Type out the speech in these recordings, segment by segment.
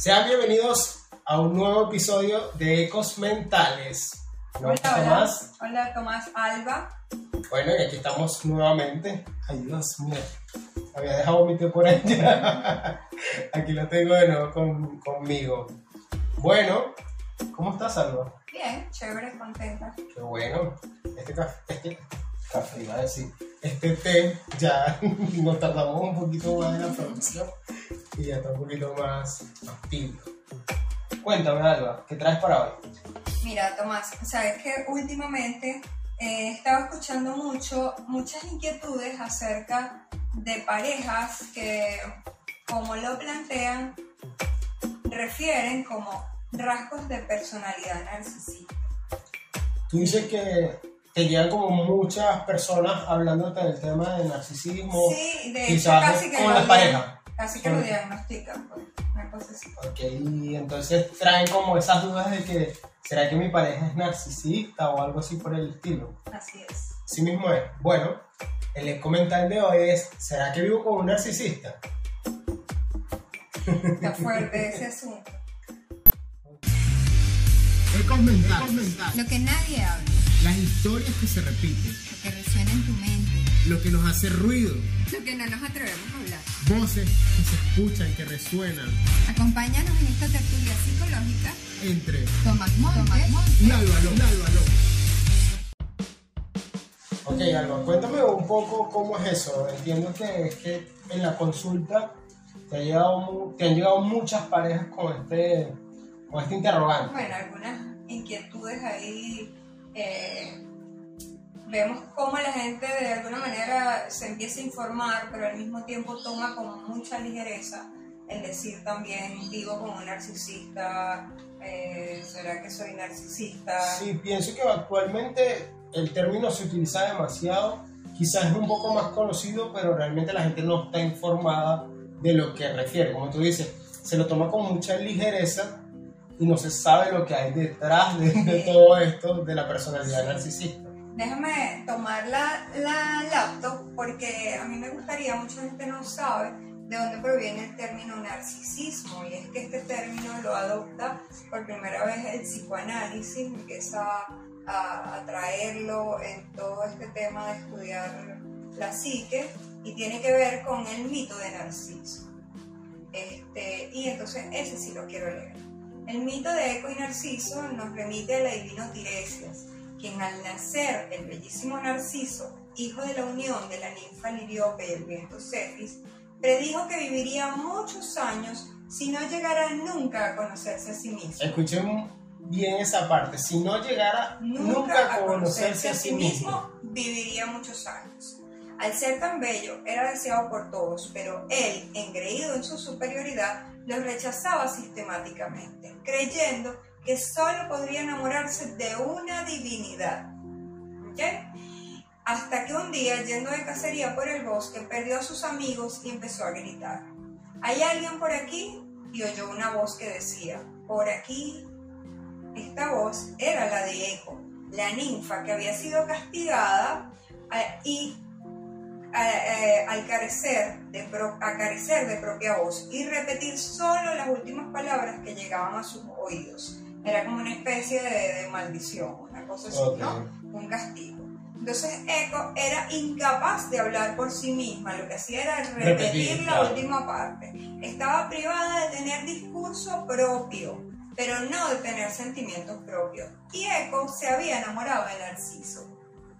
Sean bienvenidos a un nuevo episodio de Ecos Mentales. ¿No, Hola, hola. Tomás? Hola, Tomás Alba. Bueno, y aquí estamos nuevamente. Ay, Dios mío. Había dejado mi té por allá. Aquí lo tengo de nuevo con- conmigo. Bueno, ¿cómo estás, Alba? Bien, chévere, contenta. Qué bueno. Este café, este café iba a decir. Este té ya nos tardamos un poquito más en la producción y ya está un poquito más, más. Cuéntame, Alba, ¿qué traes para hoy? Mira, Tomás, sabes que últimamente eh, he estado escuchando mucho, muchas inquietudes acerca de parejas que, como lo plantean, refieren como rasgos de personalidad narcisista. Tú dices que te llegan como muchas personas hablándote del tema del narcisismo. Sí, de hecho, quizás casi que con las parejas. Casi que lo diagnostican, pues, una cosa así. Ok, y entonces traen como esas dudas de que, ¿será que mi pareja es narcisista o algo así por el estilo? Así es. Así mismo es. Bueno, el comentario de hoy es, ¿será que vivo con un narcisista? Está fuerte ese asunto. Ecos mentales. Lo que nadie habla, Las historias que se repiten. lo que resuena en tu mente, Lo que nos hace ruido. lo que no nos atrevemos a hablar. Voces que se escuchan, que resuenan. Acompáñanos en esta tertulia psicológica. Entre Tomás Montes. y Álvaro. Y Álvaro. Ok, Álvaro, cuéntame un poco cómo es eso. Entiendo que es que en la consulta te, ha llegado mu- te han llegado muchas parejas con este, con este interrogante. Bueno, algunas inquietudes ahí. eh, vemos cómo la gente de alguna manera se empieza a informar, pero al mismo tiempo toma con mucha ligereza el decir también, vivo como un narcisista, eh, ¿será que soy narcisista? Sí, pienso que actualmente el término se utiliza demasiado. Quizás es un poco más conocido, pero realmente la gente no está informada de lo que refiere. Como tú dices, se lo toma con mucha ligereza y no se sabe lo que hay detrás de, de todo esto de la personalidad narcisista. Déjame tomar la, la laptop porque a mí me gustaría, mucha gente no sabe de dónde proviene el término narcisismo y es que este término lo adopta por primera vez el psicoanálisis, empieza a, a traerlo en todo este tema de estudiar la psique y tiene que ver con el mito de Narciso. Este, y entonces ese sí lo quiero leer. El mito de Eco y Narciso nos remite al adivino Tiresias, quien al nacer el bellísimo Narciso, hijo de la unión de la ninfa Liriope y el viento Cefis, predijo que viviría muchos años si no llegara nunca a conocerse a sí mismo. Escuchen bien esa parte. Si no llegara Nunca, a conocerse a sí mismo, viviría muchos años. Al ser tan bello, era deseado por todos, pero él, engreído en su superioridad, los rechazaba sistemáticamente, creyendo que solo podría enamorarse de una divinidad. ¿Ok? Hasta que un día, yendo de cacería por el bosque, perdió a sus amigos y empezó a gritar. ¿Hay alguien por aquí? Y oyó una voz que decía, por aquí. Esta voz era la de Eco, la ninfa que había sido castigada y al carecer de, de propia voz y repetir solo las últimas palabras que llegaban a sus oídos. Era como una especie de, de maldición, una cosa así. ¿no? Un castigo. Entonces Eco era incapaz de hablar por sí misma, lo que hacía era repetir, Repetir, la claro. última parte. Estaba privada de tener discurso propio, pero no de tener sentimientos propios. Y Eco se había enamorado de Narciso.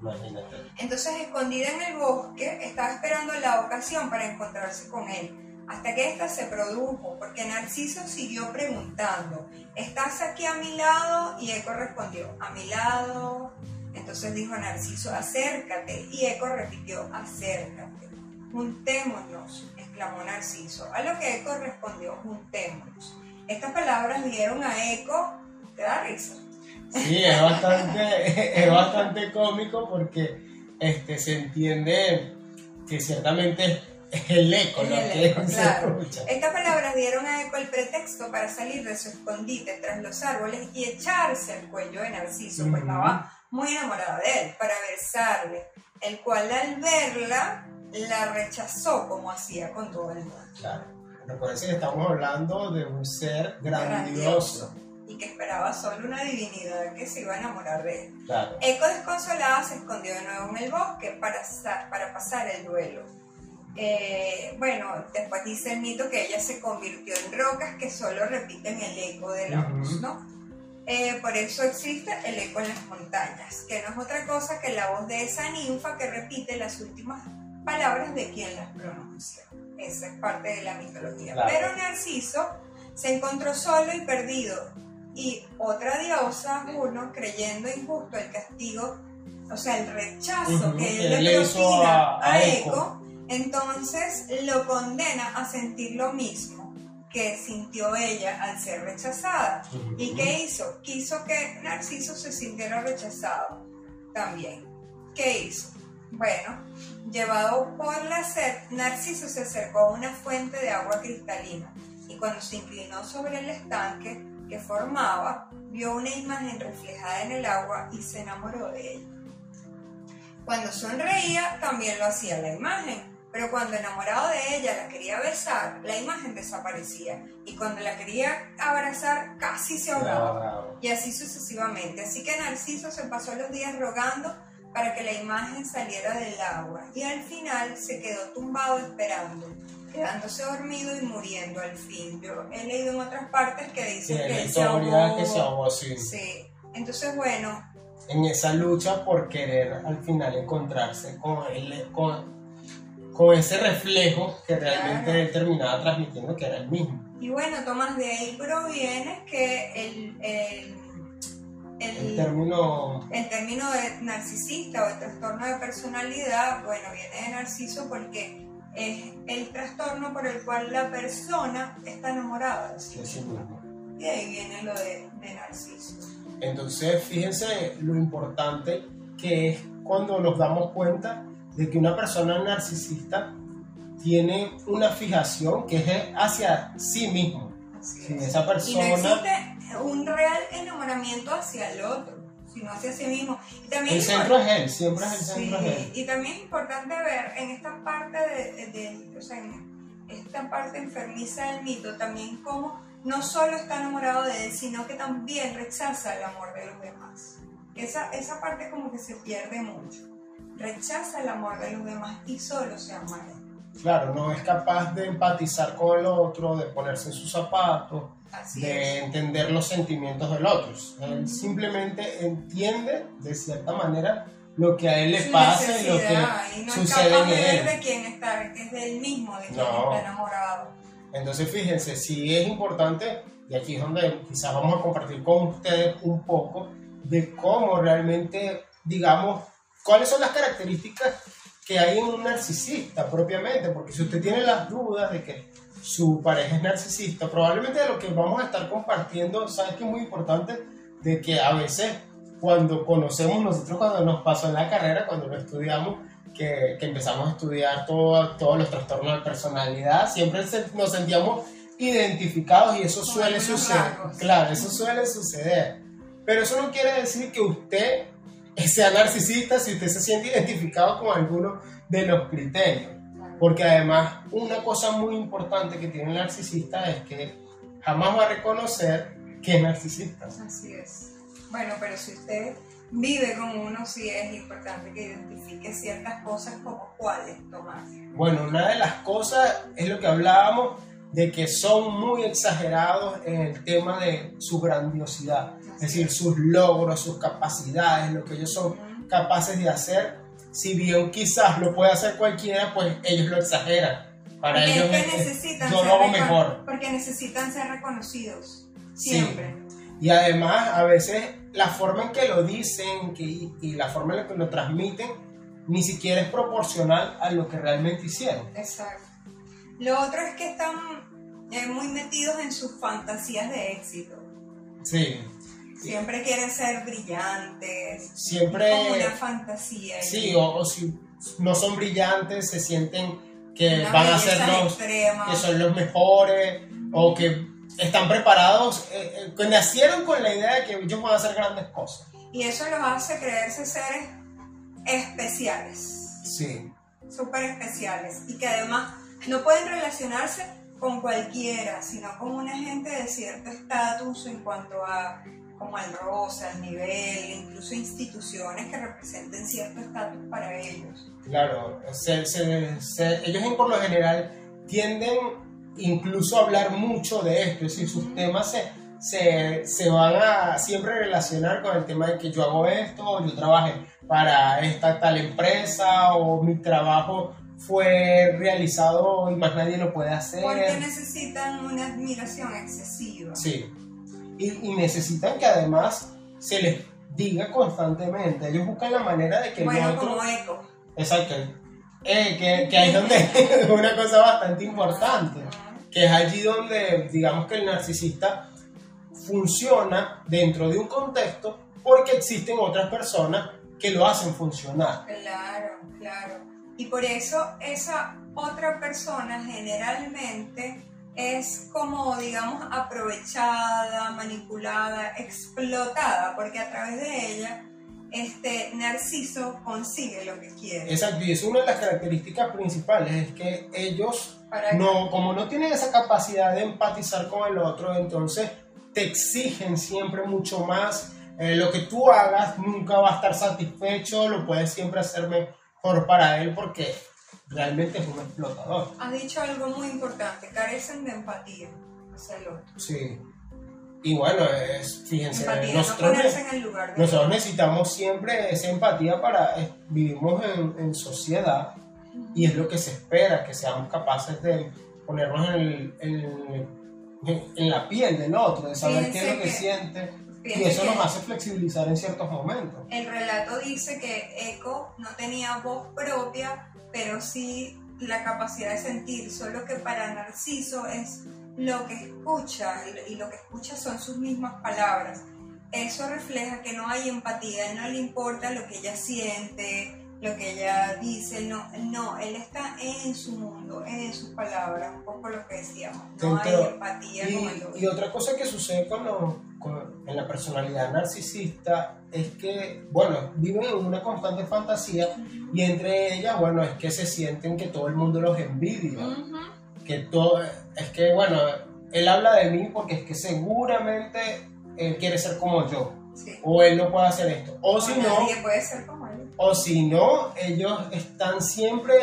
Imagínate. Entonces, escondida en el bosque, estaba esperando la ocasión para encontrarse con él, hasta que ésta se produjo, porque Narciso siguió preguntando, ¿estás aquí a mi lado? Y Eco respondió, a mi lado. Entonces dijo Narciso, acércate, y Eco repitió, acércate. Juntémonos, exclamó Narciso, a lo que Eco respondió, juntémonos. Estas palabras dieron a Eco, te da risa, Sí, es bastante, es bastante cómico porque este, se entiende que ciertamente el eco lo El que eco, se claro. escucha. Estas palabras dieron a Eco el pretexto para salir de su escondite tras los árboles y echarse al cuello de Narciso, pues Ujú. estaba muy enamorada de él, para besarle, el cual al verla la rechazó como hacía con todo el mundo. Claro. Recuerden que estamos hablando de un ser grandioso. y que esperaba solo una divinidad que se iba a enamorar de él. Claro. Eco desconsolada se escondió de nuevo en el bosque para, para pasar el duelo. Eh, bueno, después dice el mito que ella se convirtió en rocas que solo repiten el eco de la voz, ¿no? Eh, por eso existe el eco en las montañas, que no es otra cosa que la voz de esa ninfa que repite las últimas palabras de quien las pronuncia. Esa es parte de la mitología. Pero Narciso se encontró solo y perdido, y otra diosa, uno, creyendo injusto el castigo, o sea, el rechazo que él le propina a, Eco entonces lo condena a sentir lo mismo que sintió ella al ser rechazada. ¿Y qué hizo? Quiso que Narciso se sintiera rechazado también. ¿Qué hizo? Bueno, llevado por la sed, Narciso se acercó a una fuente de agua cristalina y cuando se inclinó sobre el estanque que formaba, vio una imagen reflejada en el agua y se enamoró de ella. Cuando sonreía, también lo hacía la imagen pero cuando enamorado de ella la quería besar, la imagen desaparecía. Y cuando la quería abrazar, casi se ahogaba. Y así sucesivamente. Así que Narciso se pasó los días rogando para que la imagen saliera del agua. Y al final se quedó tumbado esperando, quedándose dormido y muriendo al fin. Yo he leído en otras partes que dicen que, se ahogó. que se ahogó. Sí. Entonces, bueno. En esa lucha por querer al final encontrarse con él, con con ese reflejo que realmente él terminaba transmitiendo que era el mismo. Y bueno, Tomás, de ahí proviene que el, el, el, término... el término de narcisista o el trastorno de personalidad, bueno, viene de narciso porque es el trastorno por el cual la persona está enamorada de sí, mismo. Y ahí viene lo de, de narciso. Entonces, fíjense lo importante que es cuando nos damos cuenta de que una persona narcisista tiene una fijación que es hacia sí mismo. Si esa persona... Y no existe un real enamoramiento hacia el otro, sino hacia sí mismo. Y también el centro es él, siempre es el centro es él. Y también es importante ver en esta parte de, o sea, en esta parte enfermiza del mito, también cómo no solo está enamorado de él, sino que también rechaza el amor de los demás. Esa, esa parte como que se pierde mucho rechaza el amor de los demás y solo se ama Claro, no es capaz de empatizar con el otro, de ponerse en sus zapatos, de entender los sentimientos del otro. Él simplemente entiende de cierta manera lo que a él le pasa y lo que y no sucede es capaz de él. de quién está, que es del mismo, de quien está enamorado. Entonces, fíjense, sí es importante, y aquí es donde quizás vamos a compartir con ustedes un poco de cómo realmente, digamos, ¿Cuáles son las características que hay en un narcisista propiamente? Porque si usted tiene las dudas de que su pareja es narcisista, probablemente de lo que vamos a estar compartiendo, sabes que es muy importante de que a veces cuando conocemos nosotros, cuando nos pasó en la carrera, cuando lo estudiamos, que, que empezamos a estudiar todo, todos los trastornos de personalidad, siempre nos sentíamos identificados y eso suele suceder. Claro, eso suele suceder. Pero eso no quiere decir que usted sea narcisista si usted se siente identificado con alguno de los criterios. Porque además una cosa muy importante que tiene el narcisista es que jamás va a reconocer que es narcisista. Así es. Bueno, pero si usted vive con uno, sí es importante que identifique ciertas cosas como cuáles tomar. Bueno, una de las cosas es lo que hablábamos de que son muy exagerados en el tema de su grandiosidad es decir, sus logros, sus capacidades, lo que ellos son capaces de hacer. Si bien quizás lo puede hacer cualquiera, pues ellos lo exageran. Para ellos necesitan yo lo hago mejor. Porque necesitan ser reconocidos, siempre. Y además, a veces la forma en que lo dicen que, y la forma en la que lo transmiten ni siquiera es proporcional a lo que realmente hicieron. Exacto. Lo otro es que están eh, muy metidos en sus fantasías de éxito. Sí. Siempre quieren ser brillantes. Siempre. Como una fantasía. Sí, o, si no son brillantes, se sienten que van a ser los. que son los mejores, o que están preparados, eh, eh, que nacieron con la idea de que ellos van a hacer grandes cosas. Y eso los hace creerse seres especiales. Sí. Súper especiales. Y que además no pueden relacionarse con cualquiera, sino con una gente de cierto estatus en cuanto a como al rosa, al nivel, incluso instituciones que representen cierto estatus para ellos. Claro, ellos por lo general tienden incluso a hablar mucho de esto, es decir, sus temas se, se, van a siempre relacionar con el tema de que yo hago esto, yo trabajé para esta tal empresa, o mi trabajo fue realizado y más nadie lo puede hacer. Porque necesitan una admiración excesiva. Sí. Y, necesitan que además se les diga constantemente. Ellos buscan la manera de que bueno, como eco. Exacto. Eh, que, que ahí es donde una cosa bastante importante, que es allí donde digamos que el narcisista funciona dentro de un contexto porque existen otras personas que lo hacen funcionar. Claro, claro. Y por eso esa otra persona generalmente es como, digamos, aprovechada, manipulada, explotada, porque a través de ella este Narciso consigue lo que quiere. Exacto, y es una de las características principales, es que ellos, no, como no tienen esa capacidad de empatizar con el otro, entonces te exigen siempre mucho más. Eh, lo que tú hagas nunca va a estar satisfecho, lo puedes siempre hacer mejor para él porque realmente es un explotador. Has dicho algo muy importante, carecen de empatía hacia el otro. Sí. Y bueno, es, fíjense, nosotros, nosotros, necesitamos siempre esa empatía para, vivimos en, en, sociedad y es lo que se espera, que seamos capaces de ponernos en, en, en la piel del otro, de saber qué es lo que, siente. Y eso nos hace flexibilizar en ciertos momentos. El relato dice que Eco no tenía voz propia, pero sí la capacidad de sentir, solo que para Narciso es lo que escucha y lo que escucha son sus mismas palabras. Eso refleja que no hay empatía, no le importa lo que ella siente, lo que ella dice, no, no, él está en su mundo, en sus palabras, un poco lo que decíamos, no hay empatía y, Y otra cosa que sucede con, en la personalidad narcisista es que, bueno, viven en una constante fantasía y entre ellas, bueno, es que se sienten que todo el mundo los envidia, que todo, es que, bueno, él habla de mí porque es que seguramente él quiere ser como yo. O él no puede hacer esto. O, si no, puede ser como o si no, ellos están siempre,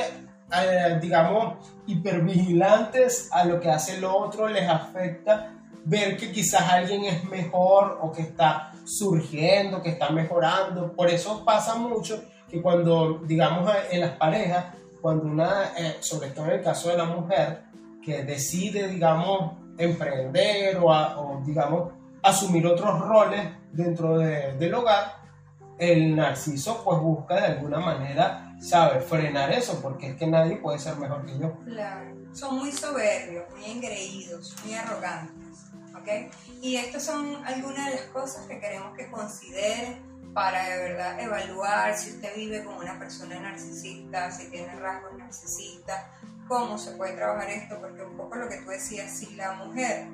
eh, digamos, hipervigilantes a lo que hace el otro, les afecta ver que quizás alguien es mejor o que está surgiendo, que está mejorando. Por eso pasa mucho que cuando, digamos, en las parejas, cuando una, eh, sobre todo en el caso de la mujer, que decide, digamos, emprender o, o digamos, asumir otros roles dentro de, del hogar, el narciso pues busca de alguna manera, sabe, frenar eso, porque es que nadie puede ser mejor que yo. Claro, son muy soberbios, muy engreídos, muy arrogantes, ¿ok? Y estas son algunas de las cosas que queremos que considere para de verdad evaluar si usted vive con una persona narcisista, si tiene rasgos narcisistas, cómo se puede trabajar esto, porque un poco lo que tú decías, si la mujer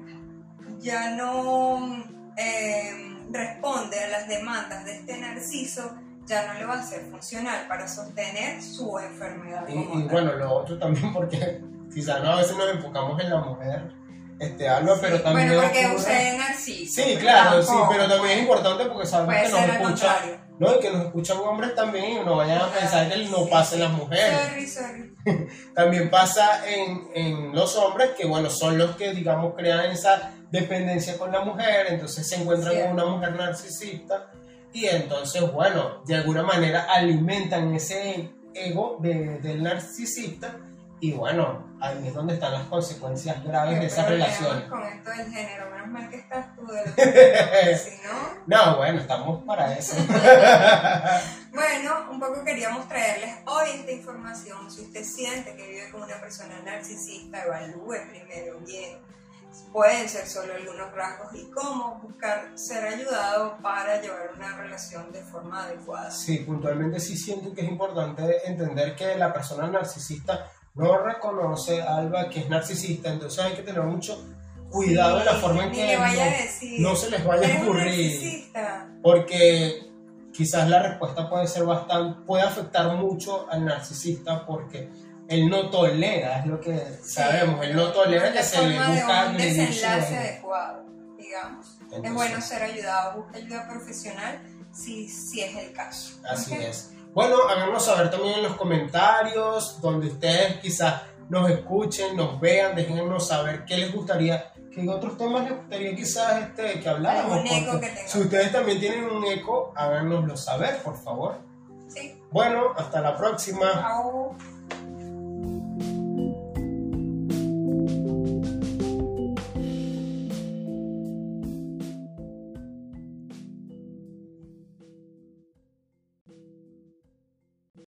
ya no... Eh, responde a las demandas de este narciso, ya no le va a ser funcional para sostener su enfermedad. Y, bueno, lo otro también porque quizás no, a veces nos enfocamos en la mujer. Este, algo, pero también. Bueno, porque usted es narciso. Sí, claro, sí, pero también es importante porque sabemos que nos escuchan. No, y que nos escuchan hombres también y no vayan a pensar que no pasa en las mujeres. Sorry, sorry. también pasa en, en los hombres que, bueno, son los que, digamos, crean esa dependencia con la mujer, entonces se encuentran con una mujer narcisista y entonces, bueno, de alguna manera alimentan ese ego del narcisista y bueno, ahí es donde están las consecuencias graves de esa relación. Con esto del género, menos mal que estás tú de si no... No, bueno, estamos para eso. bueno, un poco queríamos traerles hoy esta información. Si usted siente que vive con una persona narcisista, evalúe primero bien pueden ser solo algunos rasgos y cómo buscar ser ayudado para llevar una relación de forma adecuada. Sí, puntualmente sí siento que es importante entender que la persona narcisista no reconoce Alba que es narcisista, entonces hay que tener mucho cuidado en la forma en que no, se les vaya a ocurrir. Porque quizás la respuesta puede ser bastante, puede afectar mucho al narcisista porque él no tolera, es lo que sabemos, él no tolera que se le busca un desenlace adecuado, digamos. es bueno ser ayudado, busca ayuda profesional si, si es el caso. Así es. Bueno, háganos saber también en los comentarios, donde ustedes quizás nos escuchen, nos vean, déjenos saber qué les gustaría, qué otros temas les gustaría quizás este, que habláramos. Si ustedes también tienen un eco, háganoslo saber, por favor. Sí. Bueno, hasta la próxima. Chao.